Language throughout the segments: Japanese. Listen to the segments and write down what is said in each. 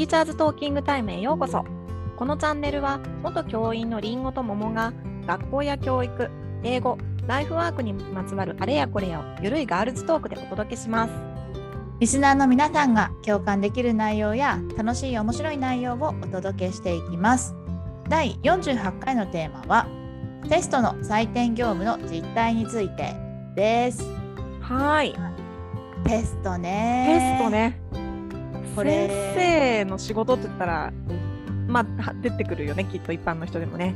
ティーチャーズトーキングタイムへようこそ。このチャンネルは元教員のりんごと桃が学校や教育英語ライフワークにまつわるあれやこれやをゆるいガールズトークでお届けします。リスナーの皆さんが共感できる内容や楽しい面白い内容をお届けしていきます。第48回のテーマはテストの採点業務の実態についてです。はい。テストね。テストねこれ先生の仕事って言ったらまあ出てくるよねきっと一般の人でもね。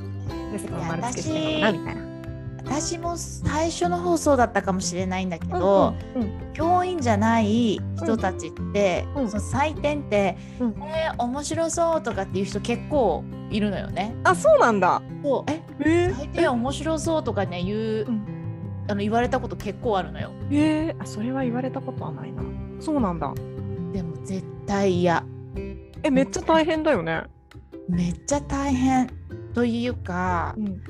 テストの丸付けしてるのかなみたいな。私も最初の放送だったかもしれないんだけど、うんうん教員じゃない人たちって、うん。その採点って、うん。えー面白そうとかっていう人結構いるのよね。あそうなんだ。そう。え？え採点面白そうとかね言う、うん。あの言われたこと結構あるのよ。えー、あそれは言われたことはないな。そうなんだでも絶対嫌。えめっちゃ大変だよね。めっちゃ大変というか、うん。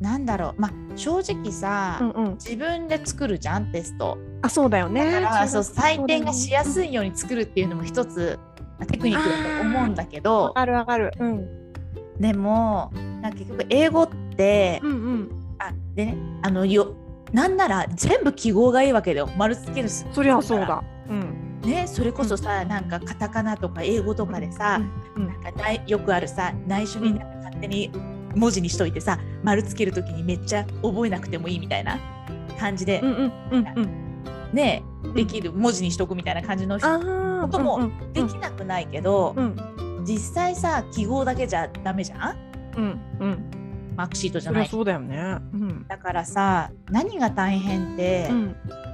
なんだろう。まあ正直さ、うんうん。自分で作るじゃんテスト。あそうだよね。だからそう採点がしやすいいように作るっていうのも一つまあテクニックだと思うんだけわどかるわかる。うん。でもなんか結局英語って、うんうん。あでねあのよなんなら全部記号がいいわけだよ。丸つけるすそりゃそうだ。うんねそれこそさ、なんかカタカナとか英語とかでさ、うん。なんかよくあるさ内緒になんか勝手に文字にしといてさ丸つけるときにめっちゃ覚えなくてもいいみたいな感じで、うんうんうんうん。ねできる文字にしとくみたいな感じのこともうんうん。できなくないけど、うん。実際さ記号だけじゃダメじゃん？うんうん。マークシートじゃない。そうだよね。うん。だからさ何が大変って、うん。あ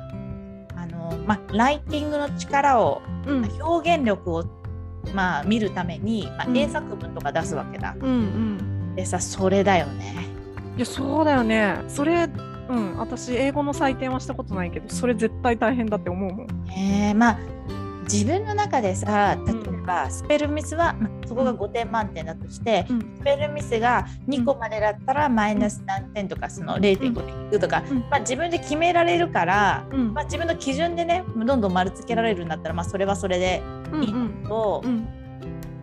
のまライティングの力を、うん。ま表現力をまあ見るために、まあうん。英作文とか出すわけだ。うんうん。でさそれだよね。いやそうだよね。それうん私英語の採点はしたことないけどそれ絶対大変だって思うもん。えーまあ自分の中でさ例スペルミスは、まあそこが5点満点だとして、うん。スペルミスが2個までだったらマイナス何点とかその0.5でいくとか、うん。まあ、自分で決められるから、うん。まあ、自分の基準でねどんどん丸つけられるんだったら、まあ、それはそれでいいうん。うんうん。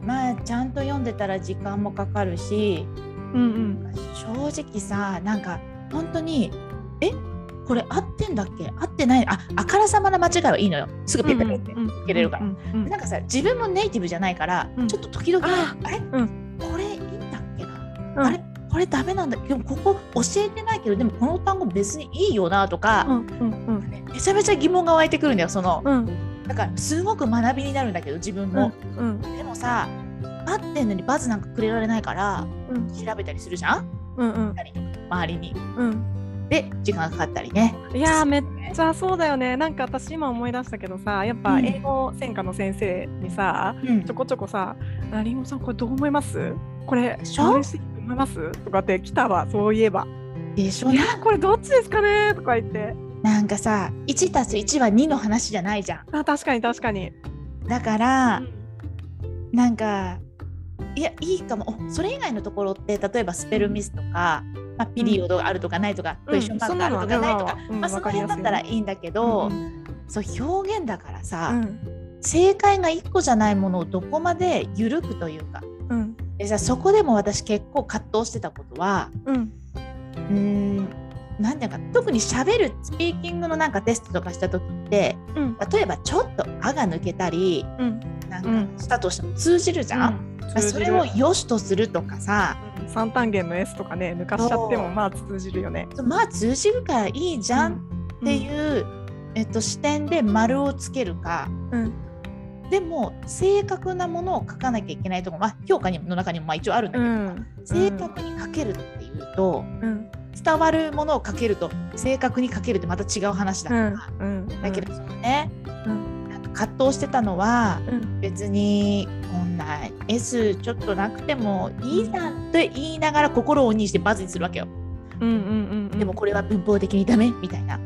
まあちゃんと読んでたら時間もかかるしうん正直さなんか本当にえ？これ合ってんだっけ？合ってない。ああからさまな間違いはいいのよ。すぐペペペってつけれるから。うんうんなんかさ自分もネイティブじゃないから、うん。ちょっと時々ああれ、うこれいいんだっけな、うん。あれ？これダメなんだ。でもここ教えてないけどでもこの単語別にいいよなとか、うんうんめちゃめちゃ疑問が湧いてくるんだよその。うん。だからすごく学びになるんだけど自分も、うんでもさ合ってんのにバズなんかくれられないからうん。調べたりするじゃん？うんうん。周りに。うんで時間がかかったりね。いやーめっちゃそうだよね。なんか私今思い出したけどさやっぱうん。英語専科の先生にさ、うん。ちょこちょこさ「ありんごさんこれどう思います？これ嬉しいと思います?」とかって来たわそういえば「でしょ？いやこれどっちですかね?」とか言って。なんかさ1たす1は2の話じゃないじゃん。あ確かに確かに、だから、なんかいやいいかも。おそれ以外のところって例えばスペルミスとか、まあ、ピリオドがあるとかないとか、うん。クエスチョンマークがあるとかないとか、うんまあ、その辺だったらいいんだけど、うんそう表現だからさ、うん。正解が1個じゃないものをどこまで緩くというかうん。でさそこでも私結構葛藤してたことはうん。うーんなんていうか特にしゃべるスピーキングのなんかテストとかした時ってうん。例えばちょっと「あ」が抜けたりうん。なんうん。かしたとしても通じるじゃん。まあそれを良しとするとかさ三単元の S とかね抜かしちゃってもまあ通じるよね。まあ通じるからいいじゃんっていう、えっと、視点で丸をつけるか。うん。でも正確なものを書かなきゃいけないところ、まあ、評価にの中にもまあ一応あるんだけど、うん。正確に書けるっていうとうん。伝わるものを書けると正確に書けるってまた違う話だから、うん。だけどね、うん葛藤してたのはうん別にこんな S ちょっとなくてもいいじゃんって言いながら心を鬼にしてバズにするわけよ。うんうんうんうんでもこれは文法的にダメみたいな。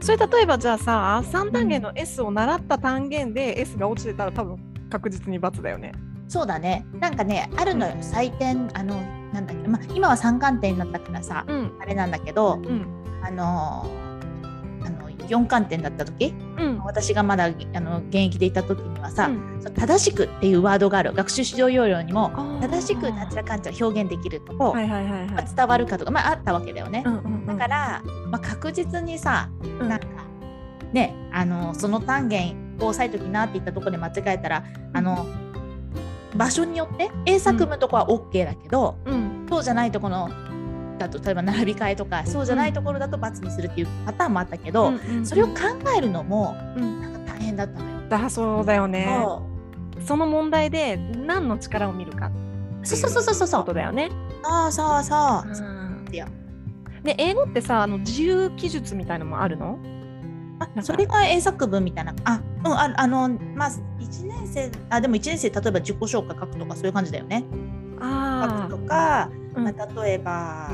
それ例えばじゃあさ三単元の S を習った単元で S が落ちてたら多分確実に×だよね。そうだね。なんかね、あるのよ、採点、あの、なんだっけ、まあ、今は三冠点になったからさ、うんあれなんだけど、うんあのーあの、4観点だった時？うん。私がまだあの現役でいた時にはさ、うん。正しくっていうワードがある学習指導要領にも正しくなんちゃらかんちゃら表現できるとこ、はいはいはいはい。まあ、伝わるかとか、まあ、あったわけだよね。うんうんうん。だから、まあ、確実にさ、うん。なんかねあのその単元を押さえときなって言ったところで間違えたらあの場所によって英作文とこは OK だけど、うん。そうじゃないところだと例えば並び替えとかそうじゃないところだと×にするっていうパターンもあったけど、うんうんそれを考えるのもうん。なんか大変だったのよ。だそうだよね。そその問題で何の力を見るかうそうそうそうそうそことうだよねそう。そうそう。うん。で英語ってさあの自由記述みたいのもあるの？あそれが英作文みたいな。あうんああのまあ1年生あでも1年生例えば自己紹介書くとかそういう感じだよね。書あくとか、うんまあ、例えば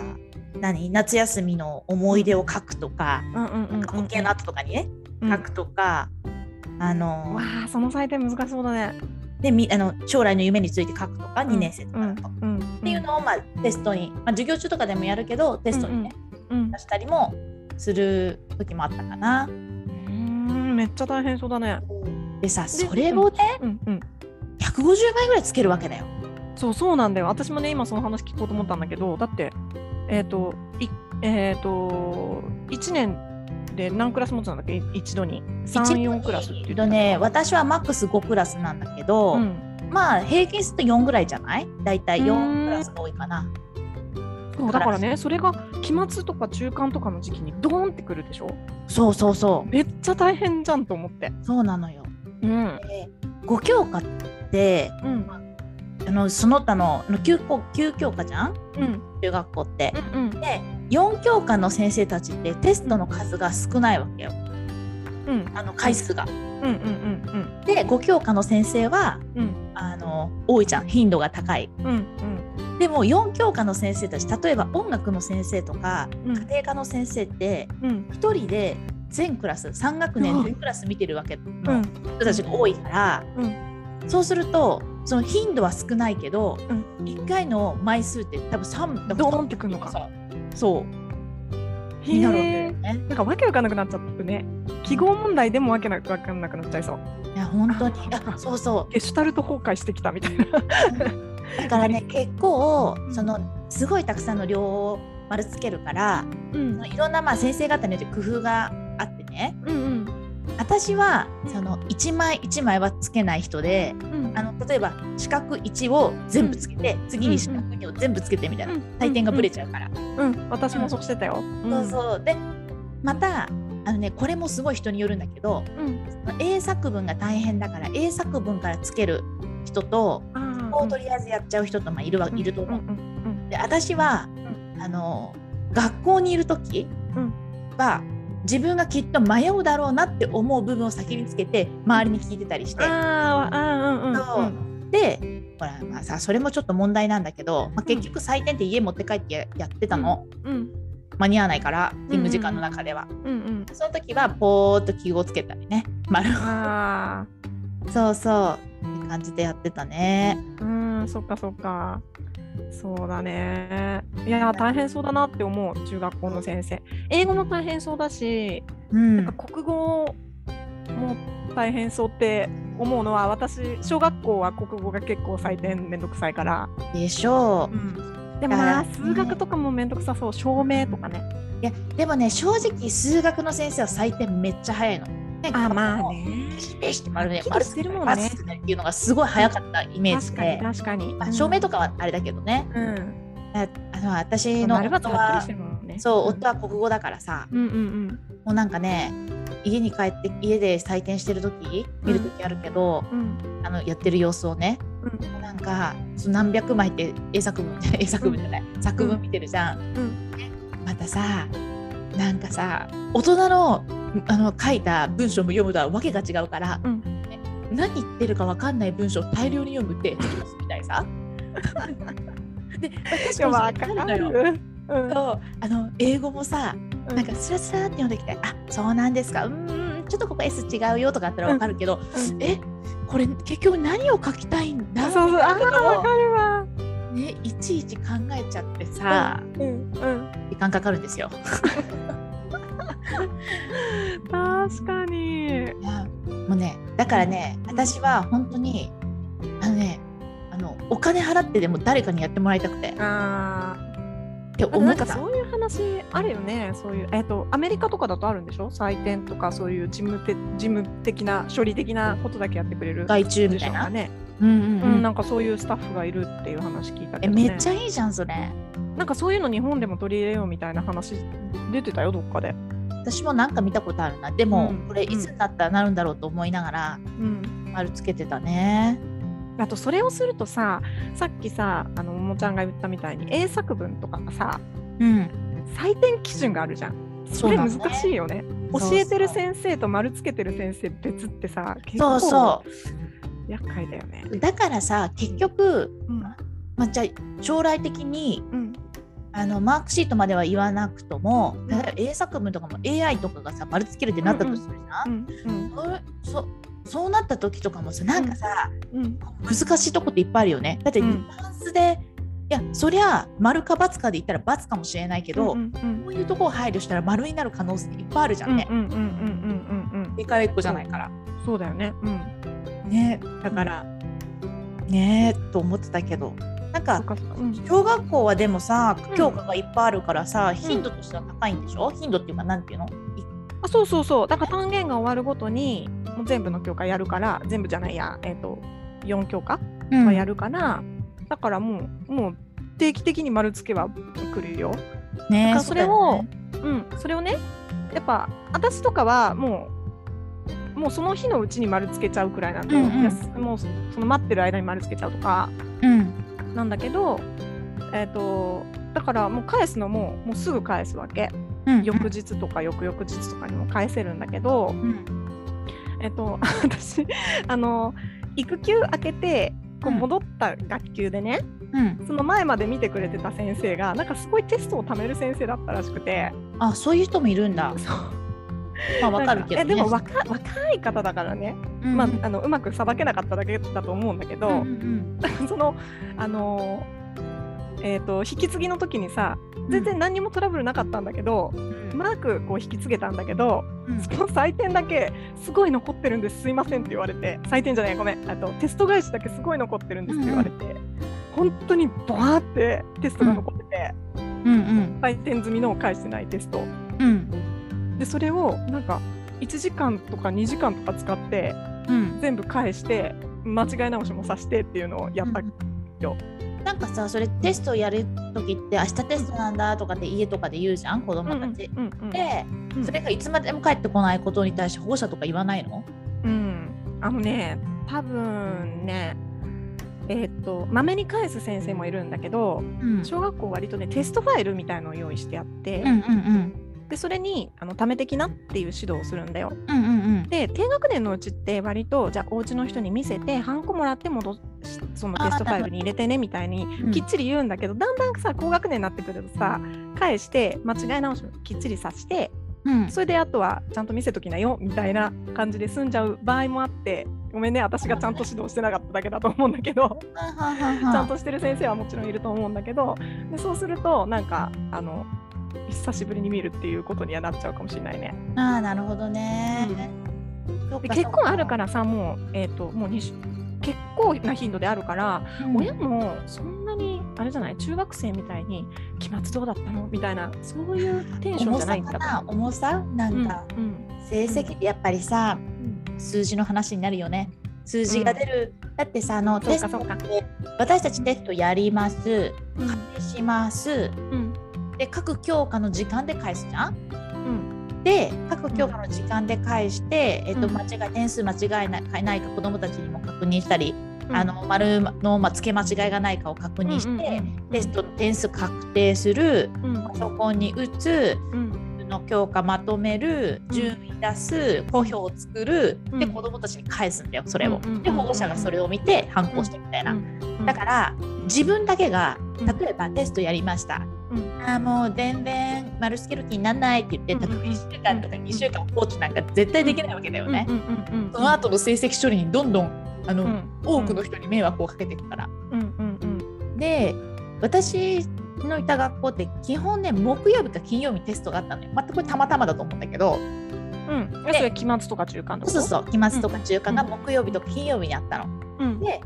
何？夏休みの思い出を書くとか、保険の後とかにね、うん。書くとかあのわあその採点難しそうだね。でみあの将来の夢について書くとか、2年生とかだと。っうん。ていうのを、まあ、テストに、まあ、授業中とかでもやるけどテストにね、うん出したりもする時もあったかな。うんめっちゃ大変そうだね。でさそれをねうん。うん。150倍ぐらいつけるわけだよ。そうそうなんだよ。私もね今その話聞こうと思ったんだけどだってえっ、といえっ、と1年で何クラス持つんだっけ？い一度に。34クラスって言ってとね私はマックス5クラスなんだけど、うん。まあ平均すると4ぐらいじゃない？大体うー4ん。クラスが多いかな。そうだからねそれが期末とか中間とかの時期にドーンってくるでしょ？そうそうそめっちゃ大変じゃんと思って。うそうなのよ。うん。で5教科ってうんあのその他のあの 9, 校9教科じゃん？うん。中学校って。うんうん。で4教科の先生たちってテストの数が少ないわけよ。うん。あの回数が。で5教科の先生はうん。あの多いじゃん。頻度が高い。うんうん。でも4教科の先生たち例えば音楽の先生とかうん。家庭科の先生ってうん。1人で全クラス3学年全クラス見てるわけうのん。人たちが多いから、うん。そうするとその頻度は少ないけど、うん。1回の枚数って多分3ドーンってくるのか。そう。になるわけよね。なんかわけわかんなくなっちゃってね。記号問題でもわけわかんなくなっちゃいそう。いや本当に。ああ そうそゲシュタルト崩壊してきたみたいな。うだからね 結構そのすごいたくさんの量を丸つけるからうん。いろんなまあ先生方によって工夫があってね。うんうん私はその1枚1枚はつけない人でうん。あの例えば四角1を全部つけて、次に四角2を全部つけてみたいな、採点がぶれちゃうから。うん。私もそうしてたよ。そうそう。でまたあのねこれもすごい人によるんだけどうん。英作文が大変だから英作文からつける人とこうとりあえずやっちゃう人とまあいるわ、いると思う。ん。うん。で私は、あの学校にいる時うん。は、自分がきっと迷うだろうなって思う部分を先につけて周りに聞いてたりして。あーあーうんうんそう。でほらまあさそれもちょっと問題なんだけど、まあ、結局採点って家持って帰ってややってたの、うん間に合わないから勤務時間の中では、うんうんその時はポーっと記号つけたりね。丸あそうそう。って感じでやってたね。ーうんそっかそっかそうだね。いや大変そうだなって思う中学校の先生。英語も大変そうだしうん。なんか国語も大変そうって思うのは私小学校は国語が結構採点めんどくさいから、でしょう、でもなあー数学とかもめんどくさそう証明とかね。いやでもね正直数学の先生は採点めっちゃ早いの。ね。あまあね。ペシペシって丸ねはっきり丸してるもんっていうのがすごい早かったイメージで、確かに、まあ、証明とかはあれだけどね、うん。ああの私の丸夫はそう夫は国語だからさ、うんうんもうなんかね家に帰って家で採点してる時見る時あるけど、うん。うんあのやってる様子をねうん。なんかその何百枚って英作文 英作文じゃない、作文見てるじゃん。うん。またさなんかさ大人のあの書いた文章も読むとはわけが違うから、うん。ね何言ってるかわかんない文章を大量に読むってみたいさ？で、まあ確かるのよ。る。うん。そうあの英語もさうん。なんかスラスラって読んできて「あそうなんですか。うーんちょっとここ S 違うよ」とかあったらわかるけど、うん。えこれ結局何を書きたいんだ？そうそう。あかるわ。ねいちいち考えちゃってさ、うん。うん。時間かかるんですよ。あ確かに。いやもうねだからね私は本当にあのねあのお金払ってでも誰かにやってもらいたくてっあてあ。思ったなんかそういう話あるよね。そういうえっ、とアメリカとかだとあるんでしょ？採点とかそういう事務て事務的な処理的なことだけやってくれる。外注みたいな？ね。うんうんう、うんんなんかそういうスタッフがいるっていう話聞いたけえど、ね。めっちゃいいじゃんそれなんかそういうの日本でも取り入れようみたいな話出てたよどっかで。私もなんか見たことあるな。でも、うん。これいつになったらなるんだろうと思いながらうん。丸つけてたね。あとそれをするとささっきさあのももちゃんが言ったみたいに英作文とかがさうん。採点基準があるじゃん。それ難しいよね。そうそう。教えてる先生と丸つけてる先生別ってさ結構そうそ厄介だよね。うだからさ結局、うん。まあ、じゃあ将来的にうんあのマークシートまでは言わなくともん。例えば英作文とかも AI とかがさ丸つけるってなったとするじゃ、うんんそれそそうなった時とかもさなんかさ、うん。難しいとこっていっぱいあるよね。だってうん。ニュアンスで、いやそりゃ丸か×かで言ったら×かもしれないけど、うんうんこういうとこを配慮したら丸になる可能性いっぱいあるじゃんね。うんうんうんうんうんうん理解っ子じゃないから。うんそうだよね。うん。ね。だから、ねえと思ってたけどなんそかうん。小学校はでもさうん。教科がいっぱいあるからさ、頻度としては高いんでしょ？頻度っていうかなんていうの？いあそうそうそう。だから単元が終わるごとにもう全部の教科やるから全部じゃないやえっ、と4教科うん。はやるから、だからもうもう定期的に丸付けは来るよ。ねだからそれをうね。うん、それをねやっぱ私とかはもうもうその日のうちに丸つけちゃうくらいなんで、うんうん。もうその待ってる間に丸つけちゃうとか。うんなんだけど、えっとだからもう返すのももうすぐ返すわけ。うん翌日とか翌々日とかにも返せるんだけど、うん。えっと 私あの育休明けてこううん。戻った学級でね、うん。その前まで見てくれてた先生がなんかすごいテストを貯める先生だったらしくて。あそういう人もいるんだ。そうまあわかるけど、ね、でも若若い方だからね、うん。まあ、あのうまくさばけなかっただけだと思うんだけど、うんうん そのあのえー、と引き継ぎの時にさ全然何にもトラブルなかったんだけど、うん。マークこう引き継げたんだけど、うん。その採点だけすごい残ってるんですすいませんって言われて。採点じゃないごめん。あとテスト返しだけすごい残ってるんですって言われて、本当にバーってテストが残ってて、うんうん。採点済みのを返してないテスト。うんでそれをなんか1時間とか2時間とか使ってうん。全部返して間違い直しもさしてっていうのをやった、なんかさそれテストやる時って明日テストなんだとかって家とかで言うじゃん？子供たち。うんうんでうん。それがいつまでも帰ってこないことに対して保護者とか言わないの？うん。あのね多分ねえーっとまめに返す先生もいるんだけどうん。小学校割とねテストファイルみたいのを用意してあって、うんうんでそれにあの貯めてきなっていう指導をするんだよ。うんうんうん。で低学年のうちって割とじゃあお家の人に見せてハンコもらって戻しそのテストファイルに入れてねみたいにうん。きっちり言うんだけど、だんだんさ高学年になってくるとさ返して間違い直しもきっちりさしてうん。それであとはちゃんと見せときなよみたいな感じで済んじゃう場合もあってごめんね私がちゃんと指導してなかっただけだと思うんだけどちゃんとしてる先生はもちろんいると思うんだけどでそうするとなんかあの久しぶりに見るっていうことにはなっちゃうかもしれないね。ああなるほどね。そうでか。結構あるからさもう,、えー、ともう結構な頻度であるから、うん。親もそんなにあれじゃない中学生みたいに期末どうだったの？みたいなそういうテンションじゃないんだかなと重さ？なんか、うんうん成績ってやっぱりさ数字の話になるよね。数字が出る、だってさあのテストって私たちテストやります。うん。します。うんで各教科の時間で返すじゃん？うん。で各教科の時間で返して、えっとうん。間違い点数間違いないないか子どもたちにも確認したり、うん。あの丸の、まあ、付け間違いがないかを確認して、うんうんうんテストの点数確定するうん。パソコンに打つうん。の教科まとめるうん。順位出す公表を作る、でうん。子どもたちに返すんだよそれを。うんうんうんで保護者がそれを見て反抗してみたいな。うん。だから自分だけがうん例えばテストやりました。うんあーもう全然丸つける気にならないって言って例えばうんうんうん1週間とか2週間放置なんか絶対できないわけだよね。その後の成績処理にどんどんあの、うん多くの人に迷惑をかけていくから。で私のいた学校って基本ね木曜日か金曜日テストがあったのよ。またこれたまたまだと思うんだけどううん。えそれ期末とか中間と？か。そうそう期末とか中間がうん木曜日とか金曜日にあったの。うん。で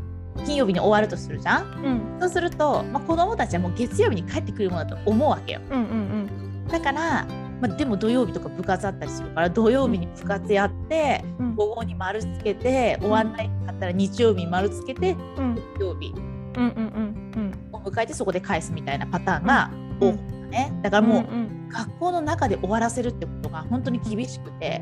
金曜日に終わるとするじゃん？うん。そうすると、まあ、子供たちはもう月曜日に帰ってくるものだと思うわけよ。うん。うん。だから、まあ、でも土曜日とか部活あったりするから土曜日に部活やってうん。午後に丸つけて終わんないかったら日曜日に丸つけてうん。木曜日うん。うん。うん。を迎えてそこで返すみたいなパターンがうん多かったね。だからもう、ん学校の中で終わらせるってことが本当に厳しくて、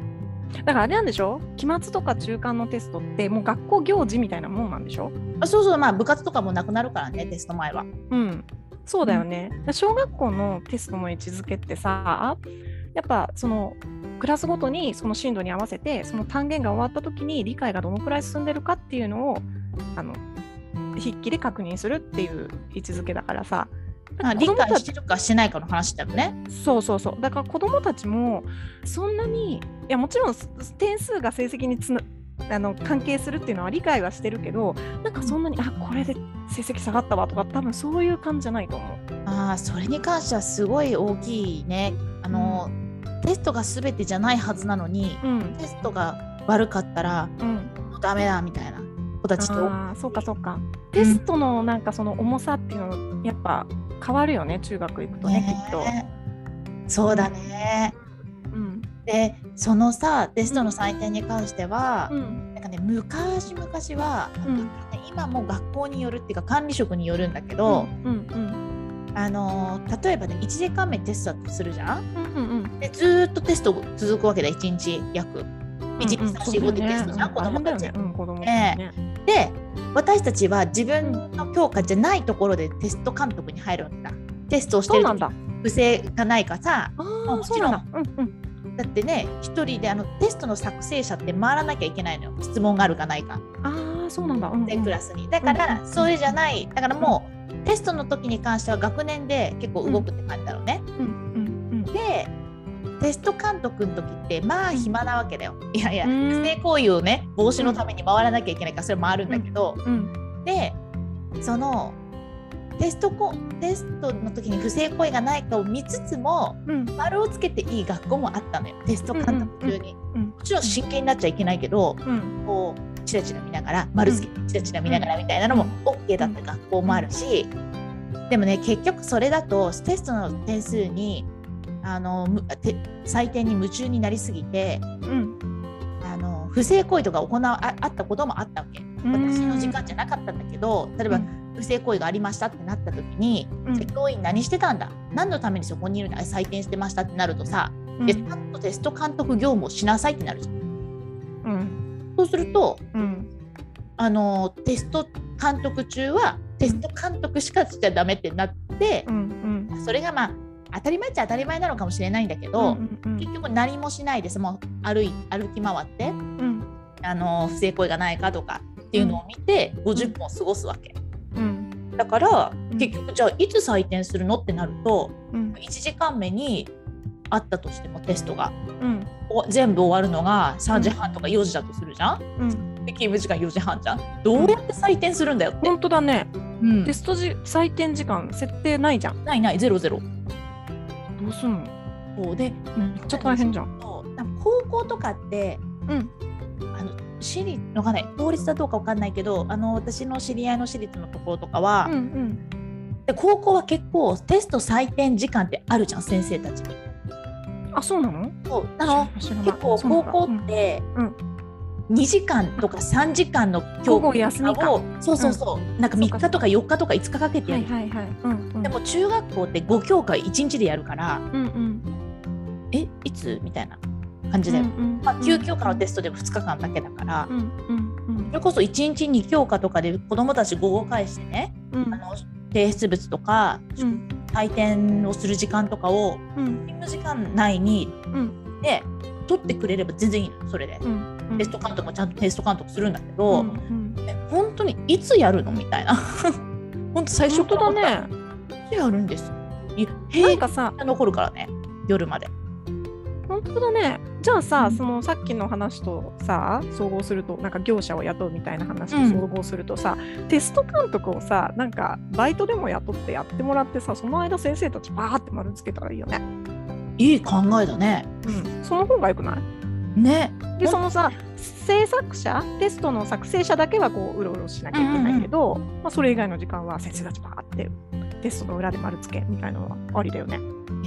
だからあれなんでしょ？期末とか中間のテストってもう学校行事みたいなもんなんでしょ？あそうそうまあ部活とかもなくなるからねテスト前は。うん。そうだよね。小学校のテストの位置づけってさ、やっぱそのクラスごとにその進度に合わせてその単元が終わった時に理解がどのくらい進んでるかっていうのをあの筆記で確認するっていう位置づけだからさ。あ理解してるかしてないかの話だよね。そうそうそうだから子供たちもそんなにいやもちろんす点数が成績につなあの関係するっていうのは理解はしてるけどなんかそんなにあこれで成績下がったわとか多分そういう感じじゃないと思う。ああそれに関してはすごい大きいね。あの、テストが全てじゃないはずなのにうんテストが悪かったらうん、もうダメだみたいな子たちって多いああそうかそうか。テストのなんかその重さっていうのやっぱ変わるよね中学行くとねきっと。ねそうだね。うん。でそのさテストの採点に関しては、うん。なんかね昔々は、うん。今も学校によるっていうか管理職によるんだけど、うんうんあのー例えばね1時間目テストだとするじゃん？うんうんでずーっとテスト続くわけだ1日約。1日3 4 5でテストじゃん、子供たち、うん、子供たちね。ね。で私たちは自分の教科じゃないところでテスト監督に入るわけだ。テストをしてる時そうなんだ。不正がないかさ。もちろんそうだ。うんうん。だってね一人であのテストの作成者って回らなきゃいけないのよ。質問があるかないか。ああ、そうなんだ。うんうん。全クラスに。だからうんそれじゃない。だからもうテストの時に関しては学年で結構動くって感じだろうね、うんうん。でテスト監督の時ってまあ暇なわけだよ。いやいやうん。不正行為をね防止のために回らなきゃいけないからそれ回るんだけど、でそのテストこテストの時に不正行為がないかを見つつもうん。丸をつけていい学校もあったのよ。テスト監督中に、うんもちろん真剣になっちゃいけないけどうん。こうチラチラ見ながら丸つけてチラチラ見ながらみたいなのも OK だった学校もあるしでもね結局それだとテストの点数にあのむて採点に夢中になりすぎてうん。あの不正行為とか行わああったこともあったわけ。私の時間じゃなかったんだけど例えば不正行為がありましたってなった時にうんチェックイン何してたんだ？何のためにそこにいるんだ採点してましたってなるとさうん。でちゃんとテスト監督業務をしなさいってなるじゃん。うん。そうするとうん。あのテスト監督中はテスト監督しかしちゃダメってなってう、ん。それがまあ当たり前っちゃ当たり前なのかもしれないんだけうんど、うん。結局何もしないですもう歩い歩き回ってうん。あの不正行為がないかとかっていうのを見て50分を過ごすわけ。うん。だからうん。結局じゃあいつ採点するのってなるとうん。1時間目にあったとしてもテストがうん。お全部終わるのが3時半とか4時だとするじゃん？うん。で勤務時間4時半じゃん？どうやって採点するんだよって。本当だね。うん。テスト時採点時間設定ないじゃん。ないないゼロゼロ。すんの？そう。でめっちゃ大変じゃん。高校とかってうん。あの私立わかんない。公立だどうかわかんないけどあの私の知り合いの私立のところとかは、うんうん。で高校は結構テスト採点時間ってあるじゃん先生たち。に。あそうなの？そう。あの結構高校ってうん。2時間とか3時間の教午後休みか。をそうそうそう、なんか3日とか4日とか5日かけてやる、はいはいはい。うんうんでも中学校って5教科1日でやるからうんうん。えいつ？みたいな感じだよ、まあ、9教科のテストでも2日間だけだから、うんうんうんそれこそ1日2教科とかで子どもたち午後返してねうん。あの提出物とかうん。採点をする時間とかをうん。勤務時間内にうん。で取ってくれれば全然いいのそれで。うん。テスト監督もちゃんとテスト監督するんだけうど、んうん。え本当にいつやるの？みたいな。本当最初からねいつやるんです。いなん平かさ日残るからね。夜まで。本当だね。じゃあさ、うん。そのさっきの話とさ総合するとなんか業者を雇うみたいな話とうん。総合するとさ、テスト監督をさなんかバイトでも雇ってやってもらってさその間先生たちバーって丸つけたらいいよね、いい考えだね。うん、その方がよくない？ね。でそのさ制作者テストの作成者だけはこううろうろしなきゃいけないけど、まあ、それ以外の時間は先生たちバーってテストの裏で丸付けみたいなのはありだよね。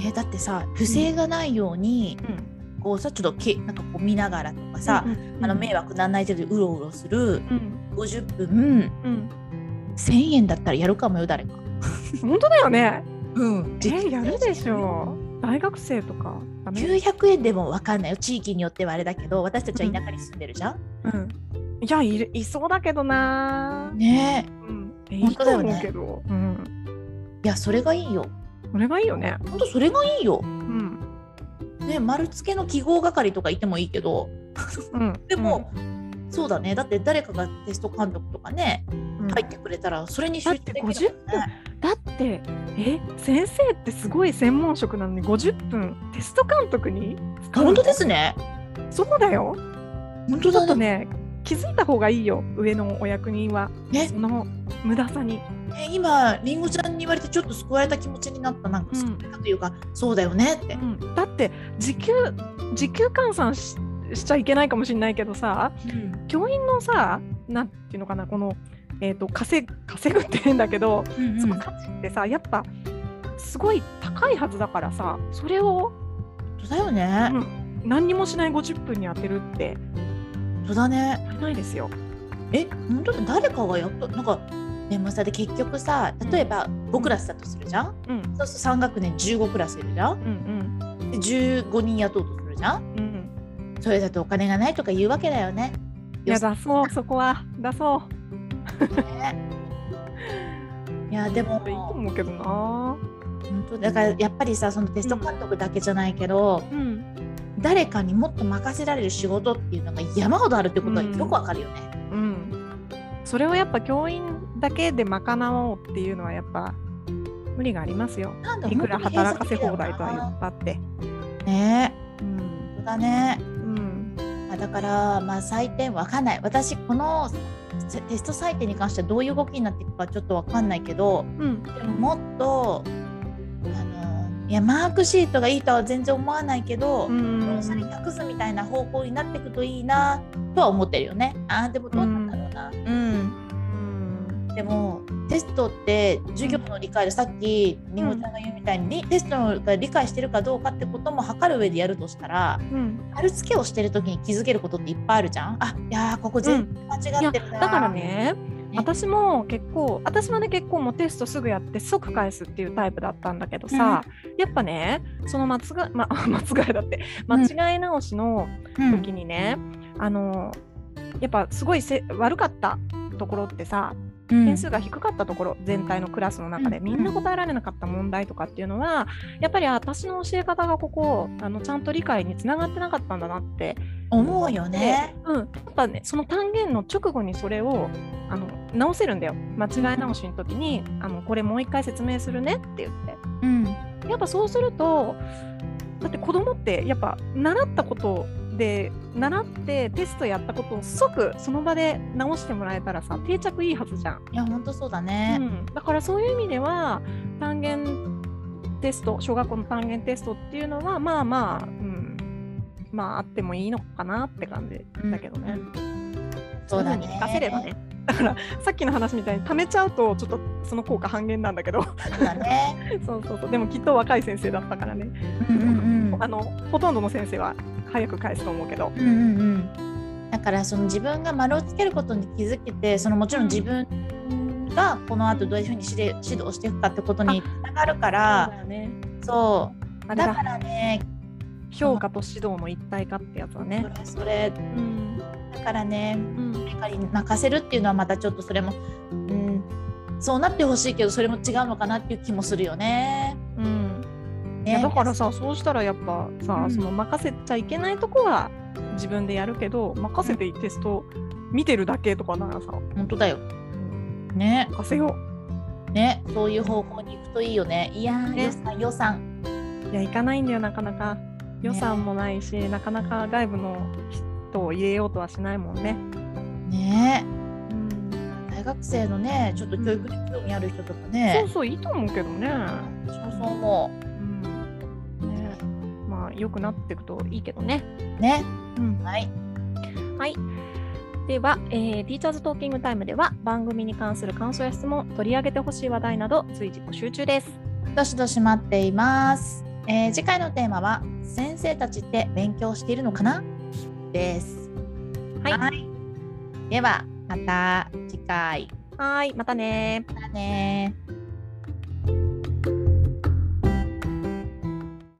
えだってさ不正がないように、うん、こうさちょっとけなんかこう見ながらとかさ、うんあの迷惑なんない程度でうろうろするうん。50分うん、1000円だったらやるかもよ誰か。本当だよね。うん。えやるでしょ。大学生とか。ダメ、900円でもわかんないよ。地域によってはあれだけど私たちは田舎に住んでるじゃん。うん、いやいるいそうだけどな、ね。うん、えいいと本当だよね。思うけど、うん、えいやそれがいいよ。それがいいよね。ほんとそれがいいよ。うん。ね丸付けの記号係とかいてもいいけど。うん、でも、そうだね。だって誰かがテスト監督とかねうん、入ってくれたらそれに集中できるもんね。だってだってえ先生ってすごい専門職なのに50分テスト監督に本当ですね。そうだよ。本当だっとね気づいた方がいいよ。上のお役人は。ね。その無駄さにね今りんごちゃんに言われてちょっと救われた気持ちになったなんかうん救われたというか、そうだよねってう。んだって時給時給換算ししちゃいけないかもしれないけどさ教員のさなんていうのかなこの、えー、と稼ぐ稼ぐって言うんだけど、うんうんその価値ってさやっぱすごい高いはずだからさそれを、だよね。うん、何にもしない50分に当てるって本当だね。ないですよ。え本当だ誰かがやったなんかでもさで結局さ例えば5クラスだとするじゃん、うん。そうすると3学年15クラスいるじゃん？うんで15人雇おうとするじゃん？うんうん。それだとお金がないとか言うわけだよね。いや出そうそこは。出そね。いやでも。ういいと思うけどな。本当だからやっぱりさそのテスト監督だけじゃないけど、うん。誰かにもっと任せられる仕事っていうのが山ほどあるってことはよくわかるよね。うん、それをやっぱ教員だけで賄おうっていうのはやっぱ無理がありますよ。いくら働かせ放題とは言閉ったって。鎖ねうんだね。うんあだからまあ採点わかんない私このテテスト採点に関してはどういう動きになっていくかちょっとわかんないけどうんでももっとあのいやマークシートがいいとは全然思わないけど、うんローサに託すみたいな方向になっていくといいなとは思ってるよね。あーでもどうなんだろうな。うんうんでもテストって授業の理解でさっきりんごちゃんが言うみたいに、テストが理解してるかどうかってことも測る上でやるとしたらうん。丸付けをしてる時に気づけることっていっぱいあるじゃん。あいやーここ全然間違ってるな、だからねね。私も結構私はね結構もうテストすぐやって即返すっていうタイプだったんだけどさ、やっぱねその間違い、ま、間違いだって間違い直しのうん時にね、あのやっぱすごいせ悪かったところってさうん点数が低かったところ、全体のクラスの中でうん。みんな答えられなかった問題とかっていうのはやっぱり私の教え方がここあのちゃんと理解につながってなかったんだなって思うよね。うん、やっぱねその単元の直後にそれをあの直せるんだよ。間違い直しの時にあのこれもう一回説明するねって言って。うん。やっぱそうするとだって子供ってやっぱ習ったことで習ってテストやったことを即その場で直してもらえたらさ定着いいはずじゃん、いや本当そうだうね。ん、だからそういう意味では単元テスト小学校の単元テストっていうのはまあまあ、うん、まああってもいいのかなって感じだけどね。そうだねいうふに活かせればね。だからさっきの話みたいに貯めちゃうとちょっとその効果半減なんだけど。そうだね。そうそうそう。でもきっと若い先生だったからね。うんうんうん。あのほとんどの先生は早く返すと思うけど。うんうんうん。だからその自分が丸をつけることに気づけてそのもちろん自分がこの後どういうふうに指導指導していくかってことにつながるからそうだよね。そう。だだからね評価と指導の一体化ってやつはね。それうん。だからねうん。誰かに任せるっていうのはまたちょっとそれも、うん、そうなってほしいけどそれも違うのかなっていう気もするよね。うん。いねやだからさそうしたらやっぱさ、うんその任せちゃいけないとこは自分でやるけど任せてテスト見てるだけとかならさ、本当だよ。うんね任せよねそういう方向に行くといいよね。いやー、ね予算予算。ういや行かないんだよなかなか予算もないし、なかなか外部の人を入れようとはしないもんね。ねうん大学生のねちょっと教育に興味ある人とかそうね。そういいと思うけどね。そうそう思う良くなっていくといいけどね。う。ねうんはい。はい。では、えー、ティーチャーズトーキングタイムでは番組に関する感想や質問、取り上げてほしい話題など随時募集中です。どしどし待っています。えー次回のテーマは先生たちって勉強しているのかな？です。はい。ではまた次回。はい。またねまたねー